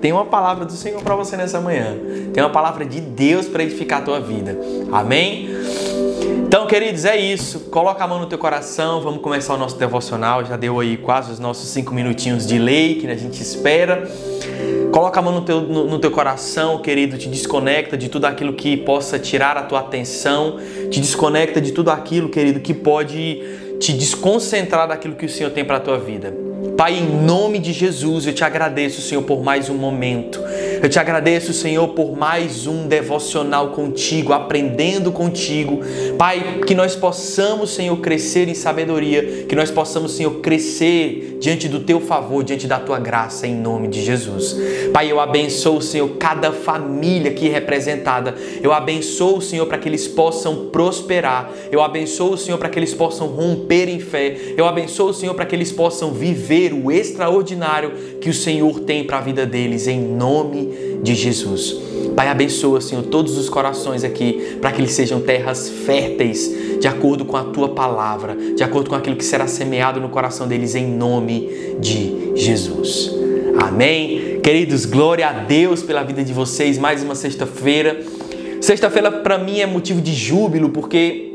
tem uma palavra do Senhor para você nessa manhã. Tem uma palavra de Deus para edificar a tua vida. Amém? Então, queridos, é isso. Coloca a mão no teu coração. Vamos começar o nosso devocional. Já deu aí quase os nossos cinco minutinhos de lei que a gente espera. Coloca a mão no teu, no, no, teu coração, querido, te desconecta de tudo aquilo que possa tirar a tua atenção, te desconecta de tudo aquilo, querido, que pode te desconcentrar daquilo que o Senhor tem para a tua vida. Pai, em nome de Jesus, eu te agradeço, Senhor, por mais um momento. Eu te agradeço, Senhor, por mais um devocional contigo, aprendendo contigo. Pai, que nós possamos, Senhor, crescer em sabedoria, que nós possamos, Senhor, crescer diante do teu favor, diante da tua graça, em nome de Jesus. Pai, eu abençoo, Senhor, cada família aqui representada. Eu abençoo, Senhor, para que eles possam prosperar. Eu abençoo, Senhor, para que eles possam romper em fé. Eu abençoo, Senhor, para que eles possam viver o extraordinário que o Senhor tem para a vida deles, em nome de Jesus. Pai, abençoa, Senhor, todos os corações aqui, para que eles sejam terras férteis, de acordo com a tua palavra, de acordo com aquilo que será semeado no coração deles, em nome de Jesus. Amém. Queridos, glória a Deus pela vida de vocês. Mais uma sexta-feira. Sexta-feira para mim é motivo de júbilo, porque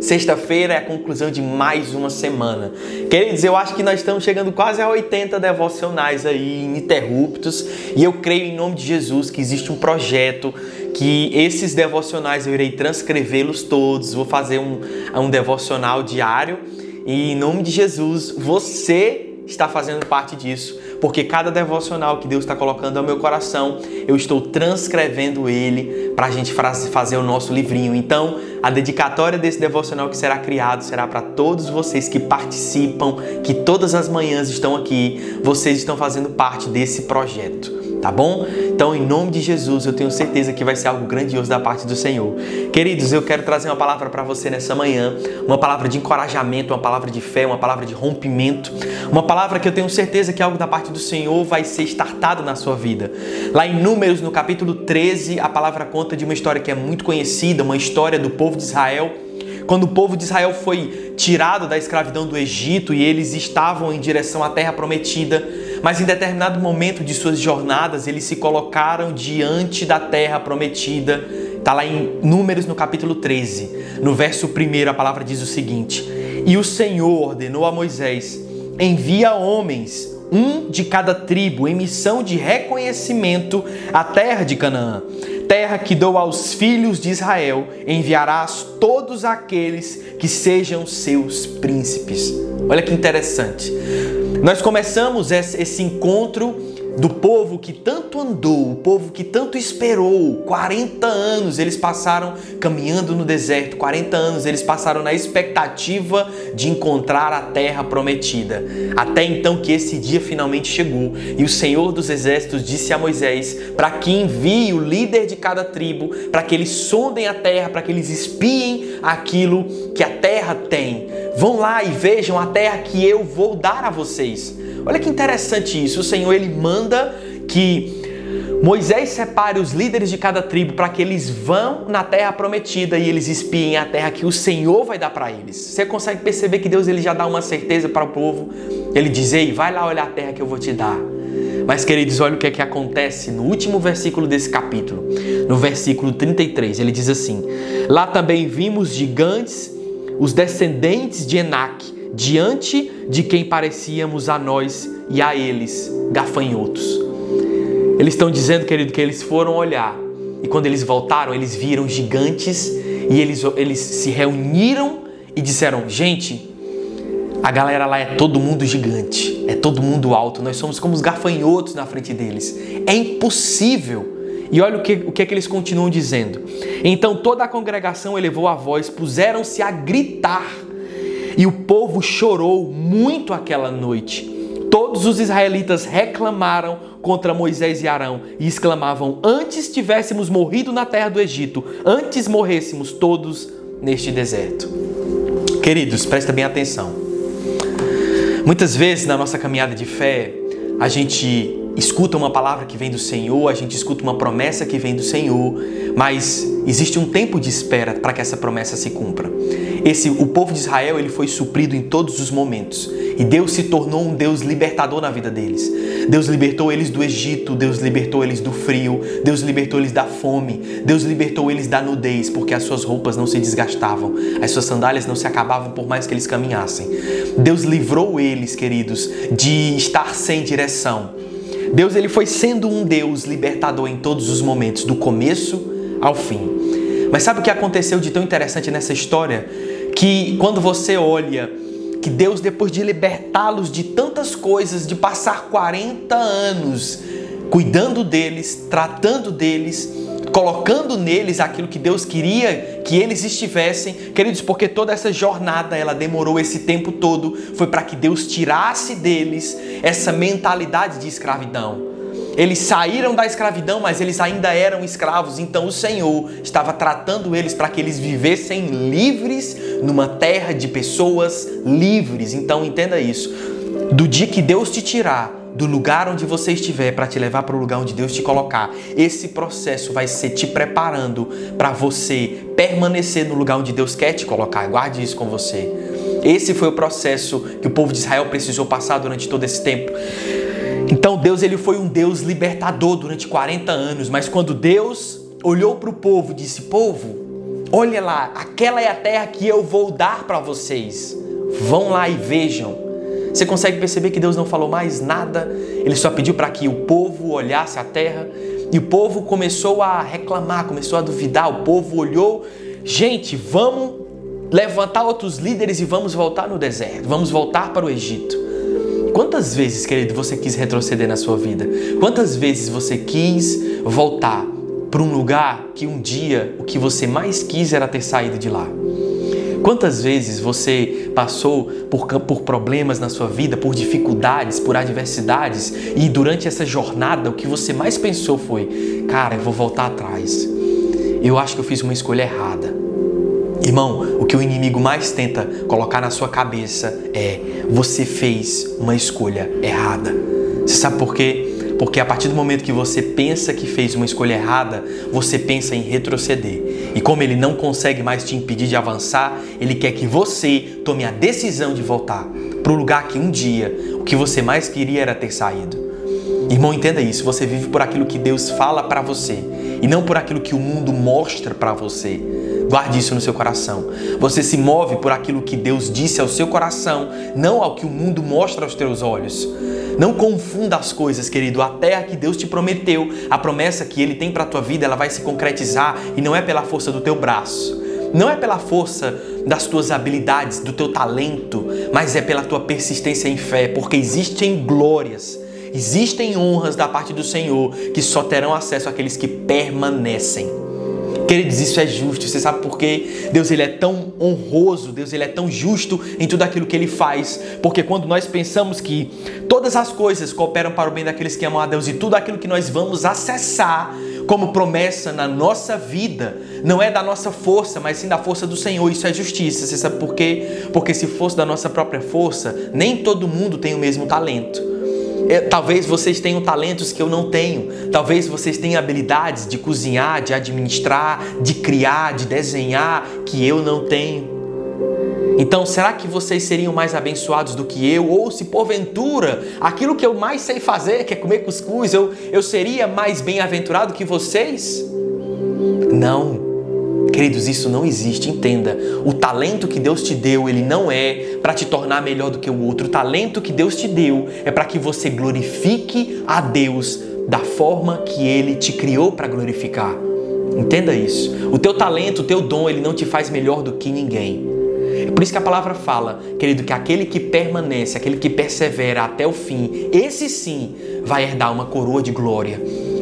Sexta-feira é a conclusão de mais uma semana. Queridos, eu acho que nós estamos chegando quase a 80 devocionais aí ininterruptos e eu creio em nome de Jesus que existe um projeto que esses devocionais eu irei transcrevê-los todos, vou fazer um, um devocional diário e em nome de Jesus você está fazendo parte disso, porque cada devocional que Deus está colocando ao meu coração, eu estou transcrevendo ele para a gente fazer o nosso livrinho. Então, a dedicatória desse devocional que será criado será para todos vocês que participam, que todas as manhãs estão aqui, vocês estão fazendo parte desse projeto tá bom? Então, em nome de Jesus, eu tenho certeza que vai ser algo grandioso da parte do Senhor. Queridos, eu quero trazer uma palavra para você nessa manhã, uma palavra de encorajamento, uma palavra de fé, uma palavra de rompimento, uma palavra que eu tenho certeza que algo da parte do Senhor vai ser startado na sua vida. Lá em Números, no capítulo 13, a palavra conta de uma história que é muito conhecida, uma história do povo de Israel quando o povo de Israel foi tirado da escravidão do Egito e eles estavam em direção à terra prometida, mas em determinado momento de suas jornadas eles se colocaram diante da terra prometida. Está lá em Números no capítulo 13, no verso 1, a palavra diz o seguinte: E o Senhor ordenou a Moisés: envia homens um de cada tribo, em missão de reconhecimento à terra de Canaã terra que dou aos filhos de Israel, enviarás todos aqueles que sejam seus príncipes. Olha que interessante. Nós começamos esse encontro do povo que tanto andou, o povo que tanto esperou. 40 anos eles passaram caminhando no deserto, 40 anos eles passaram na expectativa de encontrar a terra prometida. Até então que esse dia finalmente chegou e o Senhor dos Exércitos disse a Moisés para que envie o líder de cada tribo, para que eles sondem a terra, para que eles espiem aquilo que a terra tem. Vão lá e vejam a terra que eu vou dar a vocês. Olha que interessante isso. O Senhor ele manda que Moisés separe os líderes de cada tribo para que eles vão na terra prometida e eles espiem a terra que o Senhor vai dar para eles. Você consegue perceber que Deus ele já dá uma certeza para o povo? Ele diz: "Ei, vai lá olhar a terra que eu vou te dar". Mas queridos, olha o que é que acontece no último versículo desse capítulo. No versículo 33, ele diz assim: "Lá também vimos gigantes, os descendentes de Enaque, diante de quem parecíamos a nós e a eles gafanhotos. Eles estão dizendo, querido, que eles foram olhar e quando eles voltaram, eles viram gigantes e eles, eles se reuniram e disseram: Gente, a galera lá é todo mundo gigante, é todo mundo alto, nós somos como os gafanhotos na frente deles. É impossível. E olha o que, o que é que eles continuam dizendo. Então toda a congregação elevou a voz, puseram-se a gritar e o povo chorou muito aquela noite. Todos os israelitas reclamaram contra Moisés e Arão e exclamavam: Antes tivéssemos morrido na terra do Egito, antes morrêssemos todos neste deserto. Queridos, presta bem atenção. Muitas vezes na nossa caminhada de fé, a gente escuta uma palavra que vem do Senhor, a gente escuta uma promessa que vem do Senhor, mas existe um tempo de espera para que essa promessa se cumpra. Esse, o povo de Israel ele foi suprido em todos os momentos e Deus se tornou um Deus libertador na vida deles. Deus libertou eles do Egito, Deus libertou eles do frio, Deus libertou eles da fome, Deus libertou eles da nudez, porque as suas roupas não se desgastavam, as suas sandálias não se acabavam por mais que eles caminhassem. Deus livrou eles, queridos, de estar sem direção. Deus ele foi sendo um Deus libertador em todos os momentos, do começo ao fim. Mas sabe o que aconteceu de tão interessante nessa história? Que quando você olha que Deus, depois de libertá-los de tantas coisas, de passar 40 anos cuidando deles, tratando deles, colocando neles aquilo que Deus queria que eles estivessem, queridos, porque toda essa jornada ela demorou esse tempo todo, foi para que Deus tirasse deles essa mentalidade de escravidão. Eles saíram da escravidão, mas eles ainda eram escravos. Então o Senhor estava tratando eles para que eles vivessem livres numa terra de pessoas livres. Então entenda isso. Do dia que Deus te tirar do lugar onde você estiver para te levar para o lugar onde Deus te colocar, esse processo vai ser te preparando para você permanecer no lugar onde Deus quer te colocar. Guarde isso com você. Esse foi o processo que o povo de Israel precisou passar durante todo esse tempo. Então Deus ele foi um Deus libertador durante 40 anos, mas quando Deus olhou para o povo e disse: Povo, olha lá, aquela é a terra que eu vou dar para vocês. Vão lá e vejam. Você consegue perceber que Deus não falou mais nada? Ele só pediu para que o povo olhasse a terra e o povo começou a reclamar, começou a duvidar. O povo olhou, gente, vamos levantar outros líderes e vamos voltar no deserto, vamos voltar para o Egito. Quantas vezes, querido, você quis retroceder na sua vida? Quantas vezes você quis voltar para um lugar que um dia o que você mais quis era ter saído de lá? Quantas vezes você passou por, por problemas na sua vida, por dificuldades, por adversidades e durante essa jornada o que você mais pensou foi: cara, eu vou voltar atrás. Eu acho que eu fiz uma escolha errada. Irmão, o que o inimigo mais tenta colocar na sua cabeça é: você fez uma escolha errada. Você sabe por quê? Porque a partir do momento que você pensa que fez uma escolha errada, você pensa em retroceder. E como ele não consegue mais te impedir de avançar, ele quer que você tome a decisão de voltar para o lugar que um dia o que você mais queria era ter saído. Irmão, entenda isso. Você vive por aquilo que Deus fala para você e não por aquilo que o mundo mostra para você. Guarde isso no seu coração. Você se move por aquilo que Deus disse ao seu coração, não ao que o mundo mostra aos teus olhos. Não confunda as coisas, querido. A terra que Deus te prometeu, a promessa que Ele tem para a tua vida, ela vai se concretizar e não é pela força do teu braço. Não é pela força das tuas habilidades, do teu talento, mas é pela tua persistência em fé, porque existem glórias, existem honras da parte do Senhor que só terão acesso àqueles que permanecem. Queridos, isso é justo. Você sabe por quê? Deus ele é tão honroso, Deus ele é tão justo em tudo aquilo que ele faz. Porque quando nós pensamos que todas as coisas cooperam para o bem daqueles que amam a Deus e tudo aquilo que nós vamos acessar como promessa na nossa vida, não é da nossa força, mas sim da força do Senhor. Isso é justiça. Você sabe por quê? Porque se fosse da nossa própria força, nem todo mundo tem o mesmo talento. É, talvez vocês tenham talentos que eu não tenho. Talvez vocês tenham habilidades de cozinhar, de administrar, de criar, de desenhar que eu não tenho. Então, será que vocês seriam mais abençoados do que eu? Ou se porventura aquilo que eu mais sei fazer, que é comer cuscuz, eu, eu seria mais bem-aventurado que vocês? Não. Queridos, isso não existe, entenda. O talento que Deus te deu, ele não é para te tornar melhor do que o outro. O talento que Deus te deu é para que você glorifique a Deus da forma que ele te criou para glorificar. Entenda isso. O teu talento, o teu dom, ele não te faz melhor do que ninguém. É por isso que a palavra fala, querido, que aquele que permanece, aquele que persevera até o fim, esse sim vai herdar uma coroa de glória.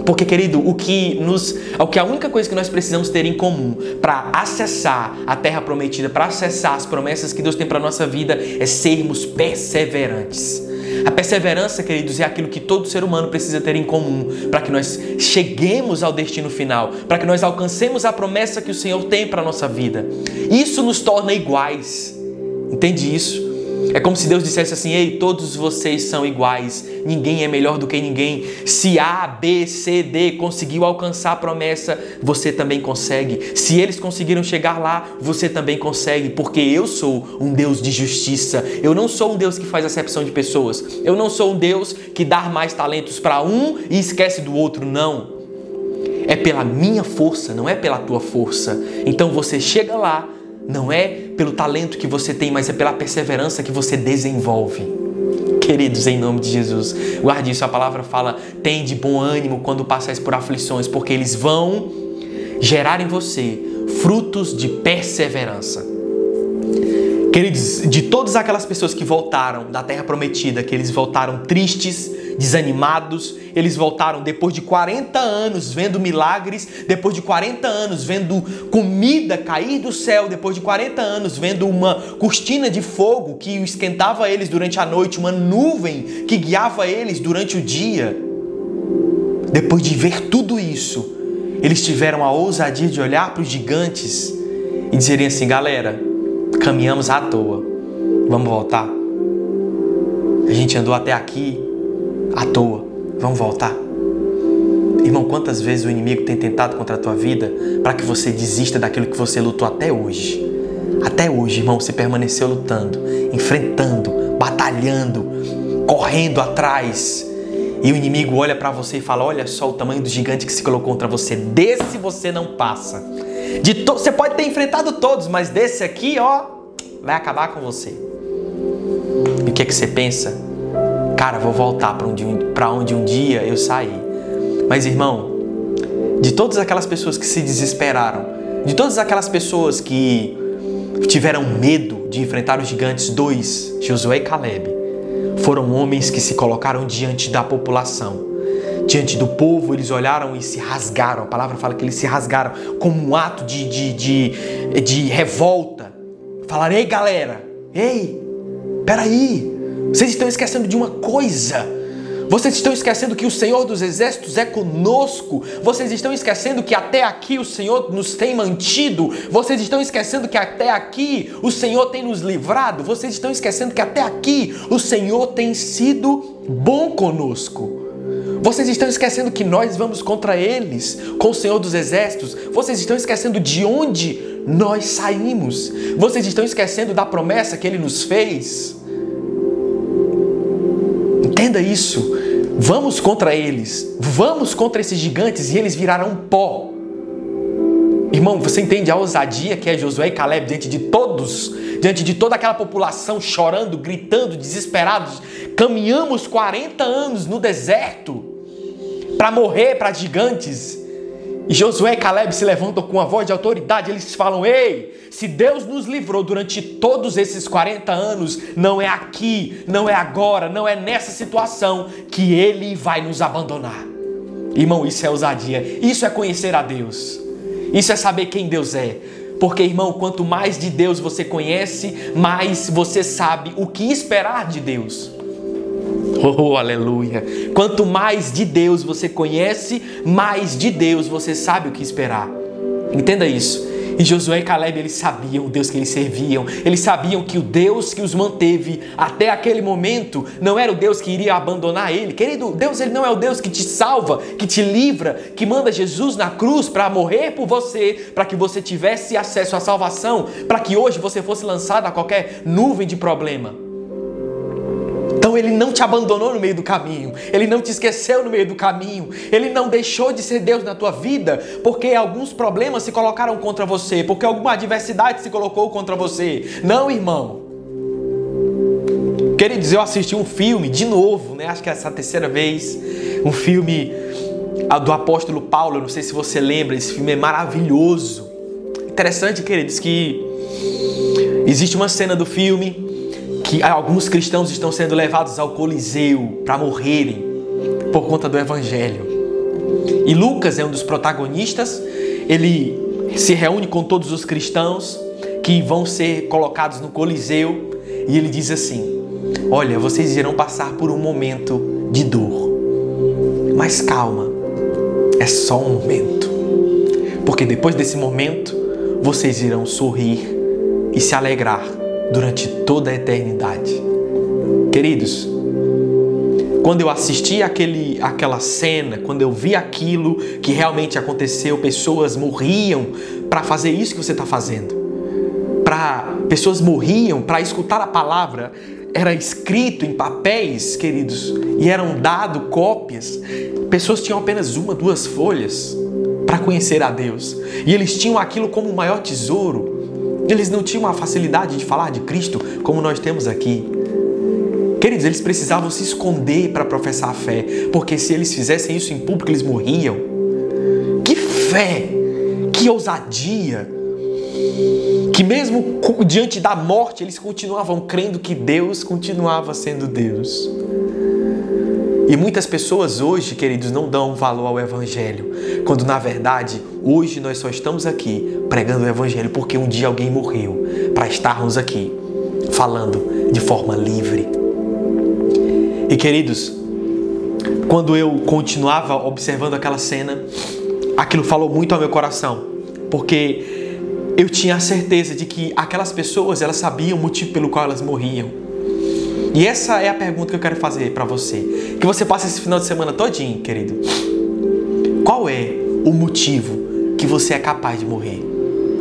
Porque, querido, o que nos, o que a única coisa que nós precisamos ter em comum para acessar a terra prometida, para acessar as promessas que Deus tem para nossa vida, é sermos perseverantes. A perseverança, queridos, é aquilo que todo ser humano precisa ter em comum para que nós cheguemos ao destino final, para que nós alcancemos a promessa que o Senhor tem para nossa vida. Isso nos torna iguais. Entende isso? É como se Deus dissesse assim: Ei, todos vocês são iguais, ninguém é melhor do que ninguém. Se A, B, C, D conseguiu alcançar a promessa, você também consegue. Se eles conseguiram chegar lá, você também consegue, porque eu sou um Deus de justiça. Eu não sou um Deus que faz acepção de pessoas. Eu não sou um Deus que dá mais talentos para um e esquece do outro, não. É pela minha força, não é pela tua força. Então você chega lá não é pelo talento que você tem, mas é pela perseverança que você desenvolve. Queridos, em nome de Jesus, guarde isso. A palavra fala: tem de bom ânimo quando passais por aflições, porque eles vão gerar em você frutos de perseverança. Queridos, de todas aquelas pessoas que voltaram da terra prometida, que eles voltaram tristes, desanimados, eles voltaram depois de 40 anos vendo milagres, depois de 40 anos vendo comida cair do céu, depois de 40 anos vendo uma cortina de fogo que esquentava eles durante a noite, uma nuvem que guiava eles durante o dia. Depois de ver tudo isso, eles tiveram a ousadia de olhar para os gigantes e dizerem assim: galera, caminhamos à toa. Vamos voltar? A gente andou até aqui à toa. Vamos voltar? Irmão, quantas vezes o inimigo tem tentado contra a tua vida para que você desista daquilo que você lutou até hoje? Até hoje, irmão, você permaneceu lutando, enfrentando, batalhando, correndo atrás. E o inimigo olha para você e fala: Olha só o tamanho do gigante que se colocou contra você. Desse você não passa. De to... Você pode ter enfrentado todos, mas desse aqui, ó, vai acabar com você. E o que, é que você pensa? Cara, vou voltar para onde, onde um dia eu saí. Mas, irmão, de todas aquelas pessoas que se desesperaram, de todas aquelas pessoas que tiveram medo de enfrentar os gigantes, dois, Josué e Caleb, foram homens que se colocaram diante da população diante do povo, eles olharam e se rasgaram. A palavra fala que eles se rasgaram como um ato de, de, de, de revolta. Falaram: Ei, galera, ei, peraí, vocês estão esquecendo de uma coisa. Vocês estão esquecendo que o Senhor dos Exércitos é conosco. Vocês estão esquecendo que até aqui o Senhor nos tem mantido. Vocês estão esquecendo que até aqui o Senhor tem nos livrado. Vocês estão esquecendo que até aqui o Senhor tem sido bom conosco. Vocês estão esquecendo que nós vamos contra eles, com o Senhor dos Exércitos. Vocês estão esquecendo de onde nós saímos. Vocês estão esquecendo da promessa que ele nos fez. Entenda isso. Vamos contra eles. Vamos contra esses gigantes e eles virarão pó. Irmão, você entende a ousadia que é Josué e Caleb diante de todos, diante de toda aquela população chorando, gritando, desesperados? Caminhamos 40 anos no deserto para morrer para gigantes. E Josué e Caleb se levantam com a voz de autoridade, eles falam: Ei, se Deus nos livrou durante todos esses 40 anos, não é aqui, não é agora, não é nessa situação que Ele vai nos abandonar. Irmão, isso é ousadia, isso é conhecer a Deus, isso é saber quem Deus é. Porque, irmão, quanto mais de Deus você conhece, mais você sabe o que esperar de Deus. Oh, aleluia! Quanto mais de Deus você conhece, mais de Deus você sabe o que esperar. Entenda isso. E Josué e Caleb, eles sabiam o Deus que eles serviam. Eles sabiam que o Deus que os manteve até aquele momento não era o Deus que iria abandonar ele. Querido, Deus ele não é o Deus que te salva, que te livra, que manda Jesus na cruz para morrer por você, para que você tivesse acesso à salvação, para que hoje você fosse lançado a qualquer nuvem de problema. Então ele não te abandonou no meio do caminho, ele não te esqueceu no meio do caminho, ele não deixou de ser Deus na tua vida porque alguns problemas se colocaram contra você, porque alguma adversidade se colocou contra você. Não, irmão. Queridos, eu assisti um filme de novo, né? Acho que é essa terceira vez, um filme do apóstolo Paulo, não sei se você lembra, esse filme é maravilhoso. Interessante, queridos, que existe uma cena do filme que alguns cristãos estão sendo levados ao Coliseu para morrerem por conta do Evangelho. E Lucas é um dos protagonistas, ele se reúne com todos os cristãos que vão ser colocados no Coliseu. E ele diz assim: Olha, vocês irão passar por um momento de dor, mas calma, é só um momento, porque depois desse momento vocês irão sorrir e se alegrar durante toda a eternidade. Queridos, quando eu assisti aquele, aquela cena, quando eu vi aquilo que realmente aconteceu, pessoas morriam para fazer isso que você está fazendo. Para pessoas morriam para escutar a palavra, era escrito em papéis, queridos, e eram dado cópias. Pessoas tinham apenas uma, duas folhas para conhecer a Deus, e eles tinham aquilo como o maior tesouro. Eles não tinham a facilidade de falar de Cristo como nós temos aqui. Queridos, eles precisavam se esconder para professar a fé, porque se eles fizessem isso em público, eles morriam. Que fé! Que ousadia! Que mesmo diante da morte, eles continuavam crendo que Deus continuava sendo Deus. E muitas pessoas hoje, queridos, não dão valor ao Evangelho, quando na verdade hoje nós só estamos aqui pregando o Evangelho porque um dia alguém morreu para estarmos aqui falando de forma livre. E queridos, quando eu continuava observando aquela cena, aquilo falou muito ao meu coração, porque eu tinha a certeza de que aquelas pessoas, elas sabiam o motivo pelo qual elas morriam. E essa é a pergunta que eu quero fazer para você. Que você passe esse final de semana todinho, querido. Qual é o motivo que você é capaz de morrer?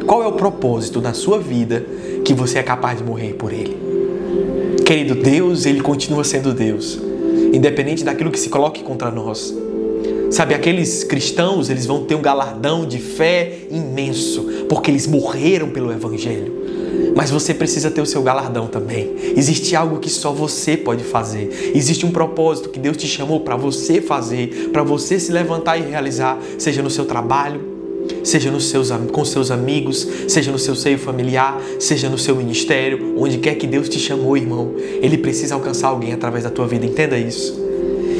Qual é o propósito da sua vida que você é capaz de morrer por ele? Querido, Deus, ele continua sendo Deus, independente daquilo que se coloque contra nós. Sabe, aqueles cristãos, eles vão ter um galardão de fé imenso, porque eles morreram pelo evangelho. Mas você precisa ter o seu galardão também. Existe algo que só você pode fazer. Existe um propósito que Deus te chamou para você fazer, para você se levantar e realizar, seja no seu trabalho, seja nos seus, com seus amigos, seja no seu seio familiar, seja no seu ministério, onde quer que Deus te chamou, irmão. Ele precisa alcançar alguém através da tua vida, entenda isso.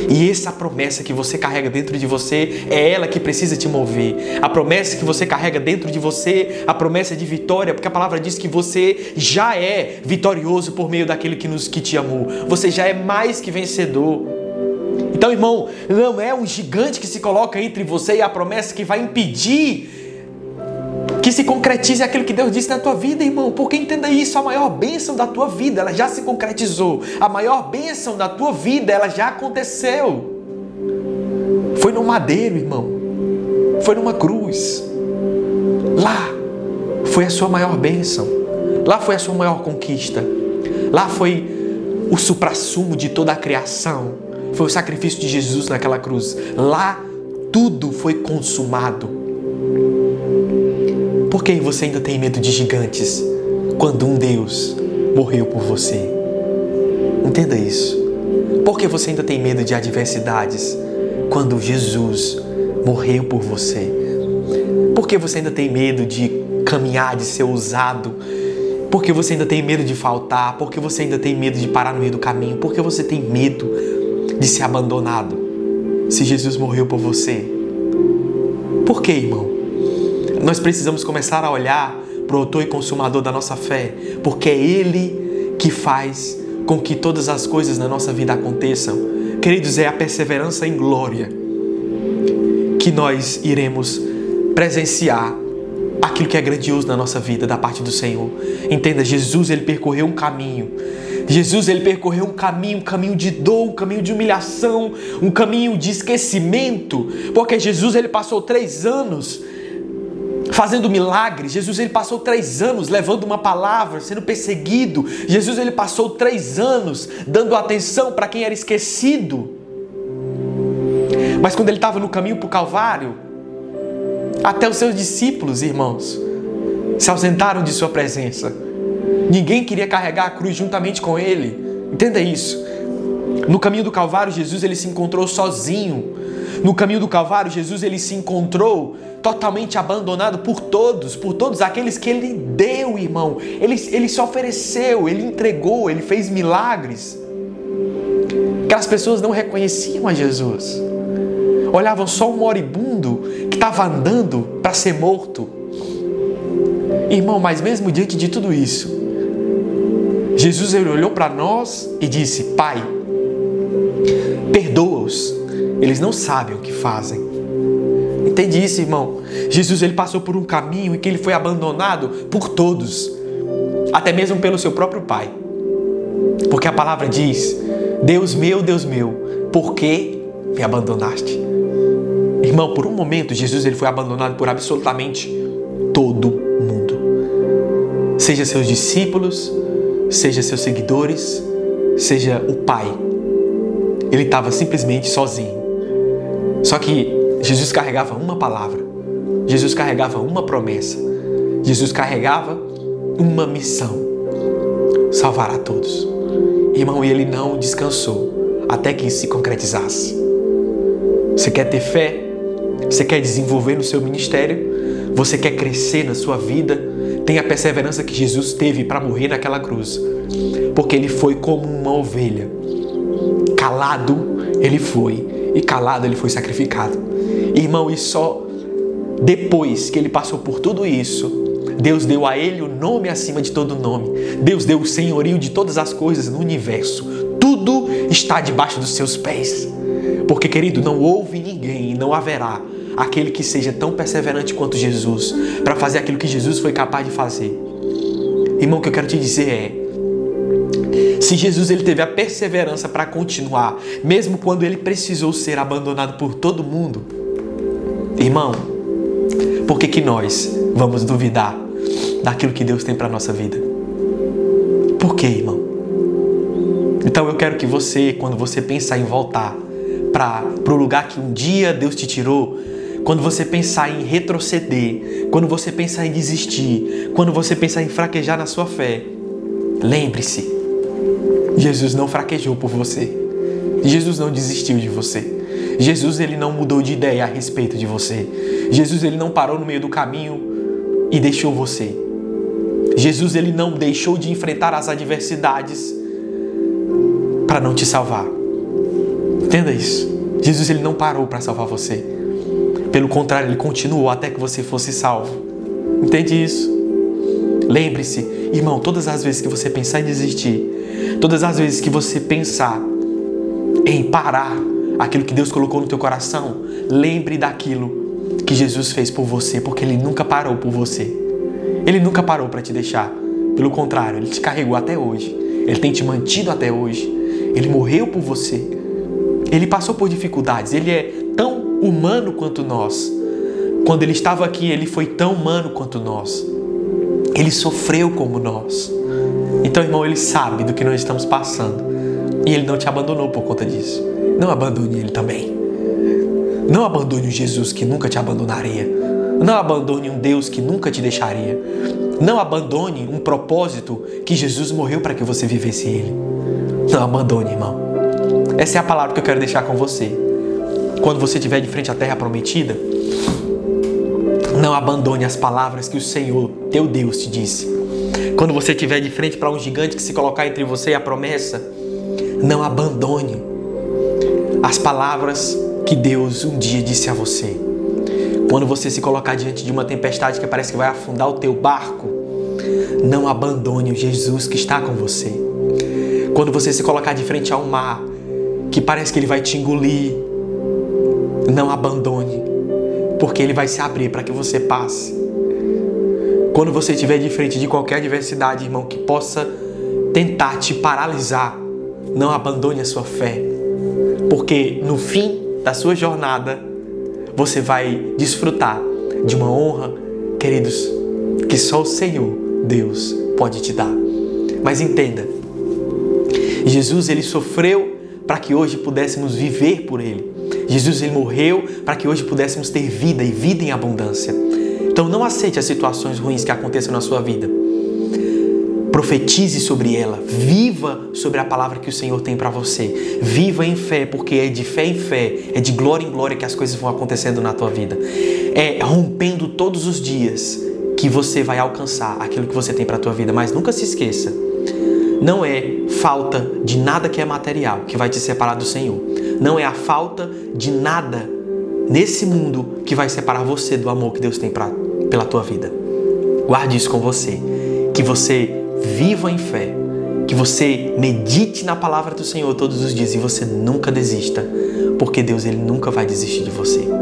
E essa promessa que você carrega dentro de você é ela que precisa te mover. A promessa que você carrega dentro de você, a promessa de vitória, porque a palavra diz que você já é vitorioso por meio daquele que nos que te amou. Você já é mais que vencedor. Então, irmão, não é um gigante que se coloca entre você e a promessa que vai impedir que se concretize aquilo que Deus disse na tua vida, irmão. Porque entenda isso, a maior bênção da tua vida, ela já se concretizou. A maior bênção da tua vida, ela já aconteceu. Foi no madeiro, irmão. Foi numa cruz. Lá foi a sua maior bênção. Lá foi a sua maior conquista. Lá foi o suprassumo de toda a criação foi o sacrifício de Jesus naquela cruz. Lá tudo foi consumado. Por que você ainda tem medo de gigantes quando um Deus morreu por você? Entenda isso. Por que você ainda tem medo de adversidades quando Jesus morreu por você? Por que você ainda tem medo de caminhar, de ser usado? Por que você ainda tem medo de faltar? Por que você ainda tem medo de parar no meio do caminho? Por que você tem medo de ser abandonado se Jesus morreu por você? Por que, irmão? Nós precisamos começar a olhar para o autor e consumador da nossa fé, porque é Ele que faz com que todas as coisas na nossa vida aconteçam. Queridos, é a perseverança em glória que nós iremos presenciar aquilo que é grandioso na nossa vida da parte do Senhor. Entenda, Jesus ele percorreu um caminho Jesus ele percorreu um caminho, um caminho de dor, um caminho de humilhação, um caminho de esquecimento, porque Jesus ele passou três anos fazendo milagres. Jesus ele passou três anos levando uma palavra, sendo perseguido. Jesus ele passou três anos dando atenção para quem era esquecido. Mas quando ele estava no caminho para o Calvário, até os seus discípulos, irmãos, se ausentaram de sua presença. Ninguém queria carregar a cruz juntamente com ele. Entenda isso. No caminho do Calvário, Jesus ele se encontrou sozinho. No caminho do Calvário, Jesus ele se encontrou totalmente abandonado por todos, por todos aqueles que ele deu, irmão. Ele, ele se ofereceu, ele entregou, ele fez milagres. Aquelas pessoas não reconheciam a Jesus. Olhavam só um moribundo que estava andando para ser morto. Irmão, mas mesmo diante de tudo isso, Jesus ele olhou para nós e disse: Pai, perdoa-os, eles não sabem o que fazem. Entende isso, irmão? Jesus ele passou por um caminho em que ele foi abandonado por todos. até mesmo pelo seu próprio pai. Porque a palavra diz: Deus meu, Deus meu, por que me abandonaste? Irmão, por um momento Jesus ele foi abandonado por absolutamente todo mundo. Seja seus discípulos, seja seus seguidores, seja o Pai. Ele estava simplesmente sozinho. Só que Jesus carregava uma palavra, Jesus carregava uma promessa, Jesus carregava uma missão: salvar a todos. Irmão, e ele não descansou até que isso se concretizasse. Você quer ter fé? Você quer desenvolver no seu ministério? Você quer crescer na sua vida? Tenha a perseverança que Jesus teve para morrer naquela cruz. Porque ele foi como uma ovelha. Calado ele foi e calado ele foi sacrificado. Irmão, e só depois que ele passou por tudo isso, Deus deu a ele o nome acima de todo nome. Deus deu o senhorio de todas as coisas no universo. Tudo está debaixo dos seus pés. Porque, querido, não houve ninguém e não haverá aquele que seja tão perseverante quanto Jesus para fazer aquilo que Jesus foi capaz de fazer. Irmão, o que eu quero te dizer é: se Jesus ele teve a perseverança para continuar, mesmo quando ele precisou ser abandonado por todo mundo, irmão, por que, que nós vamos duvidar daquilo que Deus tem para nossa vida? Por quê, irmão? Então eu quero que você, quando você pensar em voltar para o lugar que um dia Deus te tirou, quando você pensar em retroceder, quando você pensar em desistir, quando você pensar em fraquejar na sua fé, lembre-se, Jesus não fraquejou por você. Jesus não desistiu de você. Jesus ele não mudou de ideia a respeito de você. Jesus ele não parou no meio do caminho e deixou você. Jesus ele não deixou de enfrentar as adversidades para não te salvar. Entenda isso. Jesus ele não parou para salvar você. Pelo contrário, ele continuou até que você fosse salvo. Entende isso? Lembre-se, irmão, todas as vezes que você pensar em desistir, todas as vezes que você pensar em parar aquilo que Deus colocou no teu coração, lembre daquilo que Jesus fez por você, porque ele nunca parou por você. Ele nunca parou para te deixar. Pelo contrário, ele te carregou até hoje. Ele tem te mantido até hoje. Ele morreu por você. Ele passou por dificuldades. Ele é humano quanto nós. Quando ele estava aqui, ele foi tão humano quanto nós. Ele sofreu como nós. Então, irmão, ele sabe do que nós estamos passando. E ele não te abandonou por conta disso. Não abandone ele também. Não abandone um Jesus que nunca te abandonaria. Não abandone um Deus que nunca te deixaria. Não abandone um propósito que Jesus morreu para que você vivesse ele. Não abandone, irmão. Essa é a palavra que eu quero deixar com você. Quando você estiver de frente à terra prometida, não abandone as palavras que o Senhor, teu Deus, te disse. Quando você estiver de frente para um gigante que se colocar entre você e a promessa, não abandone as palavras que Deus um dia disse a você. Quando você se colocar diante de uma tempestade que parece que vai afundar o teu barco, não abandone o Jesus que está com você. Quando você se colocar de frente a um mar que parece que ele vai te engolir, não abandone, porque ele vai se abrir para que você passe. Quando você estiver de frente de qualquer adversidade, irmão, que possa tentar te paralisar, não abandone a sua fé, porque no fim da sua jornada, você vai desfrutar de uma honra, queridos, que só o Senhor, Deus, pode te dar. Mas entenda, Jesus ele sofreu para que hoje pudéssemos viver por ele. Jesus ele morreu para que hoje pudéssemos ter vida e vida em abundância. Então não aceite as situações ruins que aconteçam na sua vida profetize sobre ela, viva sobre a palavra que o Senhor tem para você. Viva em fé, porque é de fé em fé, é de glória em glória que as coisas vão acontecendo na tua vida. É rompendo todos os dias que você vai alcançar aquilo que você tem para a tua vida, mas nunca se esqueça. Não é falta de nada que é material que vai te separar do Senhor. Não é a falta de nada nesse mundo que vai separar você do amor que Deus tem pra, pela tua vida. Guarde isso com você. Que você viva em fé, que você medite na palavra do Senhor todos os dias e você nunca desista, porque Deus ele nunca vai desistir de você.